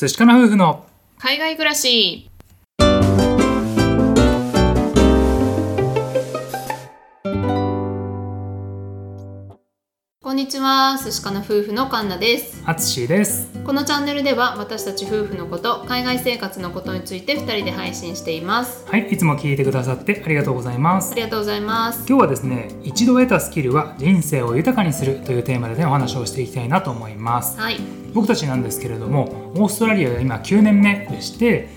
寿司かな夫婦の。海外暮らし。にちは寿司かな夫婦のカンナです。あつしです。このチャンネルでは私たち夫婦のこと海外生活のことについて2人で配信しています。はいいつも聞いてくださってありがとうございます。ありがとうございます。今日はですね一度得たスキルは人生を豊かにするというテーマでねお話をしていきたいなと思います。はい。僕たちなんですけれどもオーストラリアが今9年目でして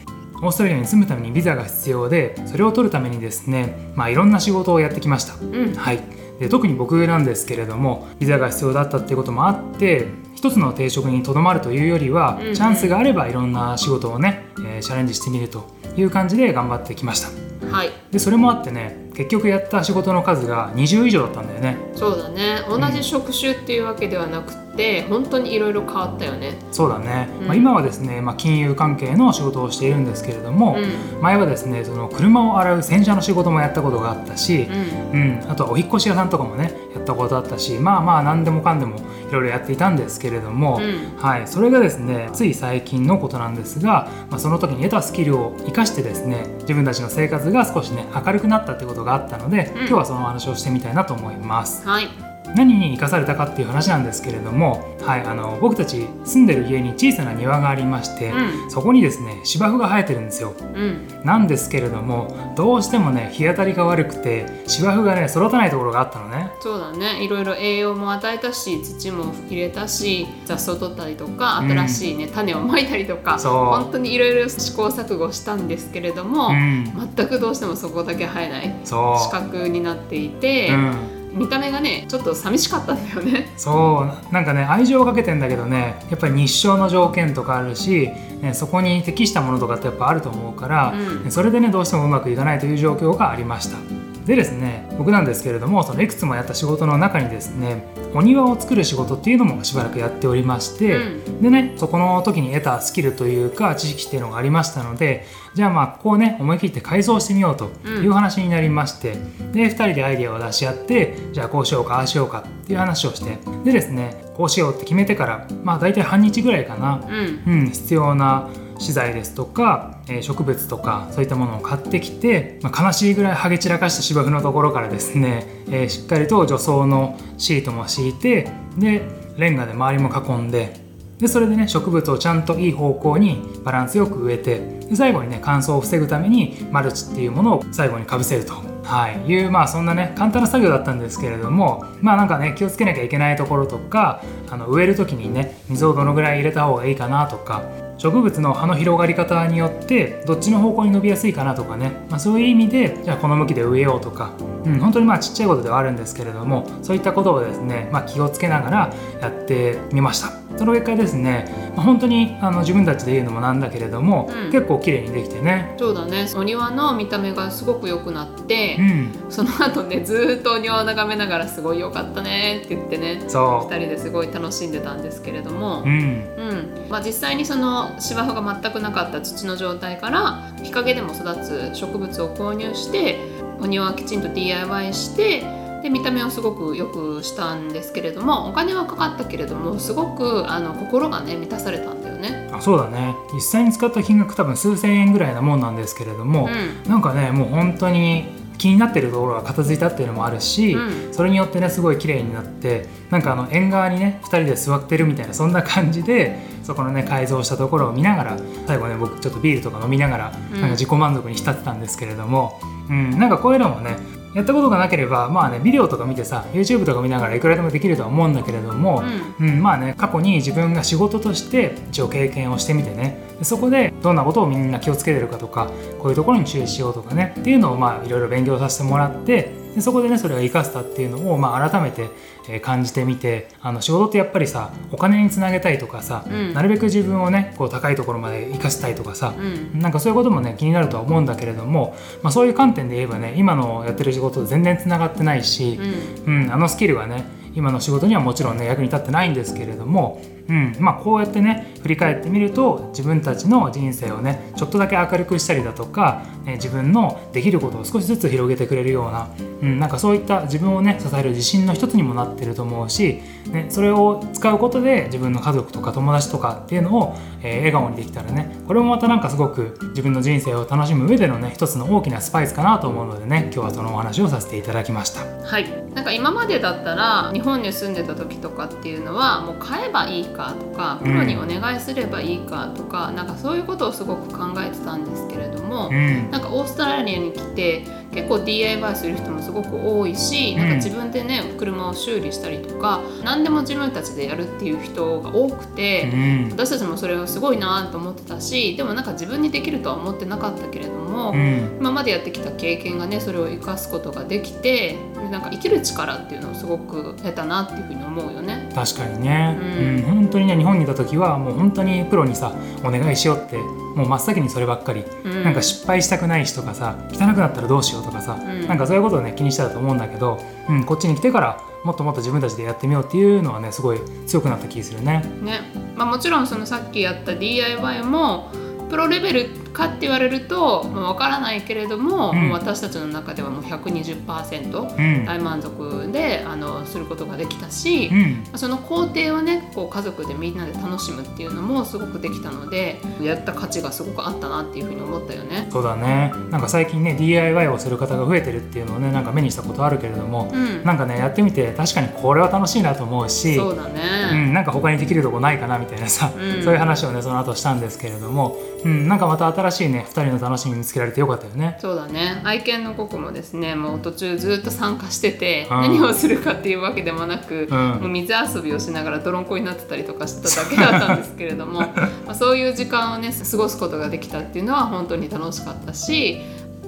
オーストラリアに住むためにビザが必要でそれを取るためにですねまあいろんな仕事をやってきました。うん。はい、で特に僕なんですけれどもビザが必要だったっていうこともあって一つの定職にとどまるというよりは、うんうん。チャンスがあればいろんな仕事をね、えーチャレンジしてみるという感じで頑張ってきました。はい。でそれもあってね結局やった仕事の数が20以上だったんだよね。そうだね。同じ職種っていうわけではなくて、本当にいろいろ変わったよね。そうだね、うん。まあ、今はですね、まあ、金融関係の仕事をしているんですけれども、うん。前はですねその車を洗う洗車の仕事もやったことがあったし、うん。うん、あとはお引っ越し屋さんとかもねやったことあったしまあまあ何でもかんでもいろいろやっていたんですけれども、うん。はい、それがですねつい最近のことなんですが、まあ、その時に得たスキルを生かしてですね自分たちの生活が少しね明るくなったってことがあったので、うん今日はそのお話をしてみたいなと思います。はい何に生かされたかっていう話なんですけれども、はい、あの僕たち住んでる家に小さな庭がありまして、うん。そこにですね芝生が生えてるんですよ。うん。なんですけれどもどうしてもね日当たりが悪くて芝生がね育たないところがあったのね。そうだね。いろいろ栄養も与えたし土も入れたし雑草取ったりとかうん新しいね、種をまいたりとかそう。本当にいろいろ試行錯誤したんですけれども、うん、全くどうしてもそこだけ生えないそう。四角になっていて、うん見た目がねちょっと寂しかったんだよね。そうなんかね愛情をかけてんだけどねやっぱり日照の条件とかあるし、ね、そこに適したものとかってやっぱあると思うから、うんそれでねどうしてもうまくいかないという状況がありましたでですね僕なんですけれどもそのいくつもやった仕事の中にですねお庭を作る仕事っていうのもしばらくやっておりまして、うん。でねそこの時に得たスキルというか知識っていうのがありましたのでじゃあまあここをね思い切って改造してみようという話になりまして、で2人でアイデアを出し合ってじゃあこうしようかああしようかっていう話をしてでですねこうしようって決めてからまあ大体半日ぐらいかな、うん。うん、必要な資材ですとか、え植物とかそういったものを買ってきて、まあ、悲しいぐらいハゲ散らかした芝生のところからですね、えしっかりと除草のシートも敷いてでレンガで周りも囲んででそれでね植物をちゃんといい方向にバランスよく植えてで最後にね乾燥を防ぐためにマルチっていうものを最後にかぶせると、はい、いうまあそんなね簡単な作業だったんですけれどもまあなんかね気をつけなきゃいけないところとかあの植える時にね水をどのぐらい入れた方がいいかなとか植物の葉の広がり方によってどっちの方向に伸びやすいかなとかね、まあ、そういう意味でじゃあこの向きで植えようとか、うん、本当にまあちっちゃいことではあるんですけれどもそういったことをですね、まあ、気をつけながらやってみました。その結果ですね、まあ、本当にあの自分たちで言うのもなんだけれども、うん。結構綺麗にできてね。そうだね。お庭の見た目がすごく良くなってう、ん。その後ねずーっとお庭を眺めながらすごい良かったねって言ってねそ2人ですごい楽しんでたんですけれども。う、うん。うん。まあ、実際にその芝生が全くなかった土の状態から日陰でも育つ植物を購入してお庭はきちんと DIY してで見た目をすごく良くしたんですけれどもお金はかかったけれどもすごくあの心がね満たされたんだよね。あそうだね実際に使った金額多分数千円ぐらいなもんなんですけれども、うんなんかねもう本当に気になってるところが片付いたっていうのもあるし、うん。それによってねすごい綺麗になってなんかあの縁側にね2人で座ってるみたいなそんな感じでそこのね改造したところを見ながら最後ね僕ちょっとビールとか飲みながらうんなんか自己満足に浸ってたんですけれども、うんなんかこういうのもねやったことがなければまあねビデオとか見てさ YouTube とか見ながらいくらでもできるとは思うんだけれども、うん、まあね過去に自分が仕事として一応経験をしてみてね。でそこでどんなことをみんな気をつけてるかとかこういうところに注意しようとかねっていうのをまあいろいろ勉強させてもらってでそこでねそれが生かせたっていうのをまあ改めてえー感じてみてあの仕事ってやっぱりさお金につなげたいとかさ、うん。なるべく自分をねこう高いところまで生かしたいとかさ、うん。なんかそういうこともね気になるとは思うんだけれども、まあ、そういう観点で言えばね今のやってる仕事と全然つながってないし、うん。うん、あのスキルがね今の仕事にはもちろんね役に立ってないんですけれどもうんまあ、こうやってね振り返ってみると自分たちの人生をねちょっとだけ明るくしたりだとか、ね、自分のできることを少しずつ広げてくれるような、うん、なんかそういった自分をね支える自信の一つにもなってると思うし、ね、それを使うことで自分の家族とか友達とかっていうのを、えー、笑顔にできたらねこれもまたなんかすごく自分の人生を楽しむ上でのね一つの大きなスパイスかなと思うのでね今日はそのお話をさせていただきました。はいなんか今までだったら日本に住んでた時とかっていうのはもう買えばいいかとかプロにお願いすればいいかとか、うん、なんかそういうことをすごく考えてたんですけれども、うん、なんかオーストラリアに来て結構 DIY する人もすごく多いし、なんか自分でね車を修理したりとか何でも自分たちでやるっていう人が多くて、うん、私たちもそれをすごいなと思ってたしでもなんか自分にできるとは思ってなかったけれども、うん、今までやってきた経験がねそれを生かすことができてなんか生きる力っていうのをすごく得たなっていうふうに思うよね。確かにね、うん、うん、本当にね日本にいた時はもう本当にプロにさお願いしようってもう真っ先にそればっかり、うん、なんか失敗したくないしとかさ汚くなったらどうしようとかさ、うん、なんかそういうことをね気にしてたと思うんだけど、うん、こっちに来てからもっともっと自分たちでやってみようっていうのはねすごい強くなった気するね。ねまあ、もちろんそのさっきやった DIY もプロレベルかって言われると、まあ、分からないけれども、うん、もう私たちの中ではもう120%大満足で、うん、あのすることができたし、うん、その工程をねこう家族でみんなで楽しむっていうのもすごくできたのでやった価値がすごくあったなっていうふうに思ったよね。そうだね。なんか最近ね DIY をする方が増えてるっていうのをねなんか目にしたことあるけれども、うん、なんかねやってみて確かにこれは楽しいなと思うしそうだね、うん、なんか他にできるとこないかなみたいなさ、そういう話をねその後したんですけれども、うん、なんかまた新しいね2人の楽しみ見つけられてよかったよね。そうだね。愛犬のココもですねもう途中ずっと参加してて、うん、何をするかっていうわけでもなく、うん、もう水遊びをしながら泥んこになってたりとかしただけだったんですけれども まあそういう時間をね過ごすことができたっていうのは本当に楽しかったし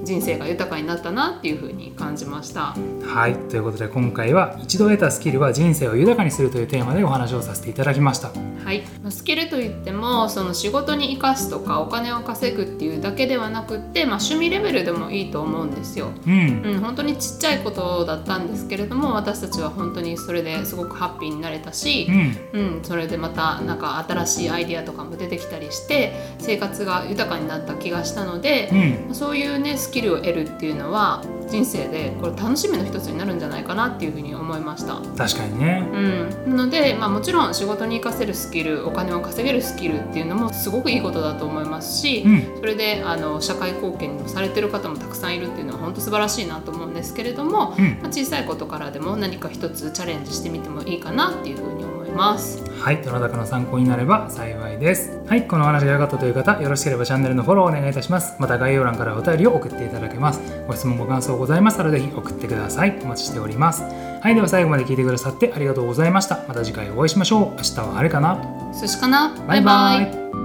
人生が豊かになったなっていうふうに感じました。はい。ということで今回は一度得たスキルは人生を豊かにするというテーマでお話をさせていただきました。はい。スキルといってもその仕事に生かすとかお金を稼ぐっていうだけではなくって、まあ、趣味レベルでもいいと思うんですよ、うん、うん、本当にちっちゃいことだったんですけれども私たちは本当にそれですごくハッピーになれたし、うん、うん、それでまたなんか新しいアイディアとかも出てきたりして生活が豊かになった気がしたので、うん、そういうねスキルを得るっていうのは人生でこれ楽しみの一つになるんじゃないかなっていうふうに思いました。確かにね、うん、なので、まあ、もちろん仕事に生かせるスキルお金を稼げるスキルっていうのもすごくいいことだと思いますし、うん、それであの社会貢献されてる方もたくさんいるっていうのは本当素晴らしいなと思うんですけれども、うん、まあ、小さいことからでも何か一つチャレンジしてみてもいいかなっていうふうに思います。ます。はいどなたかの参考になれば幸いです。はいこの話が良かったという方よろしければチャンネルのフォローお願いいたします。また概要欄からお便りを送っていただけます。ご質問ご感想ございましたらぜひ送ってください。お待ちしております。はいでは最後まで聞いてくださってありがとうございました。また次回お会いしましょう。明日は晴れかな。寿司かな。バイバイ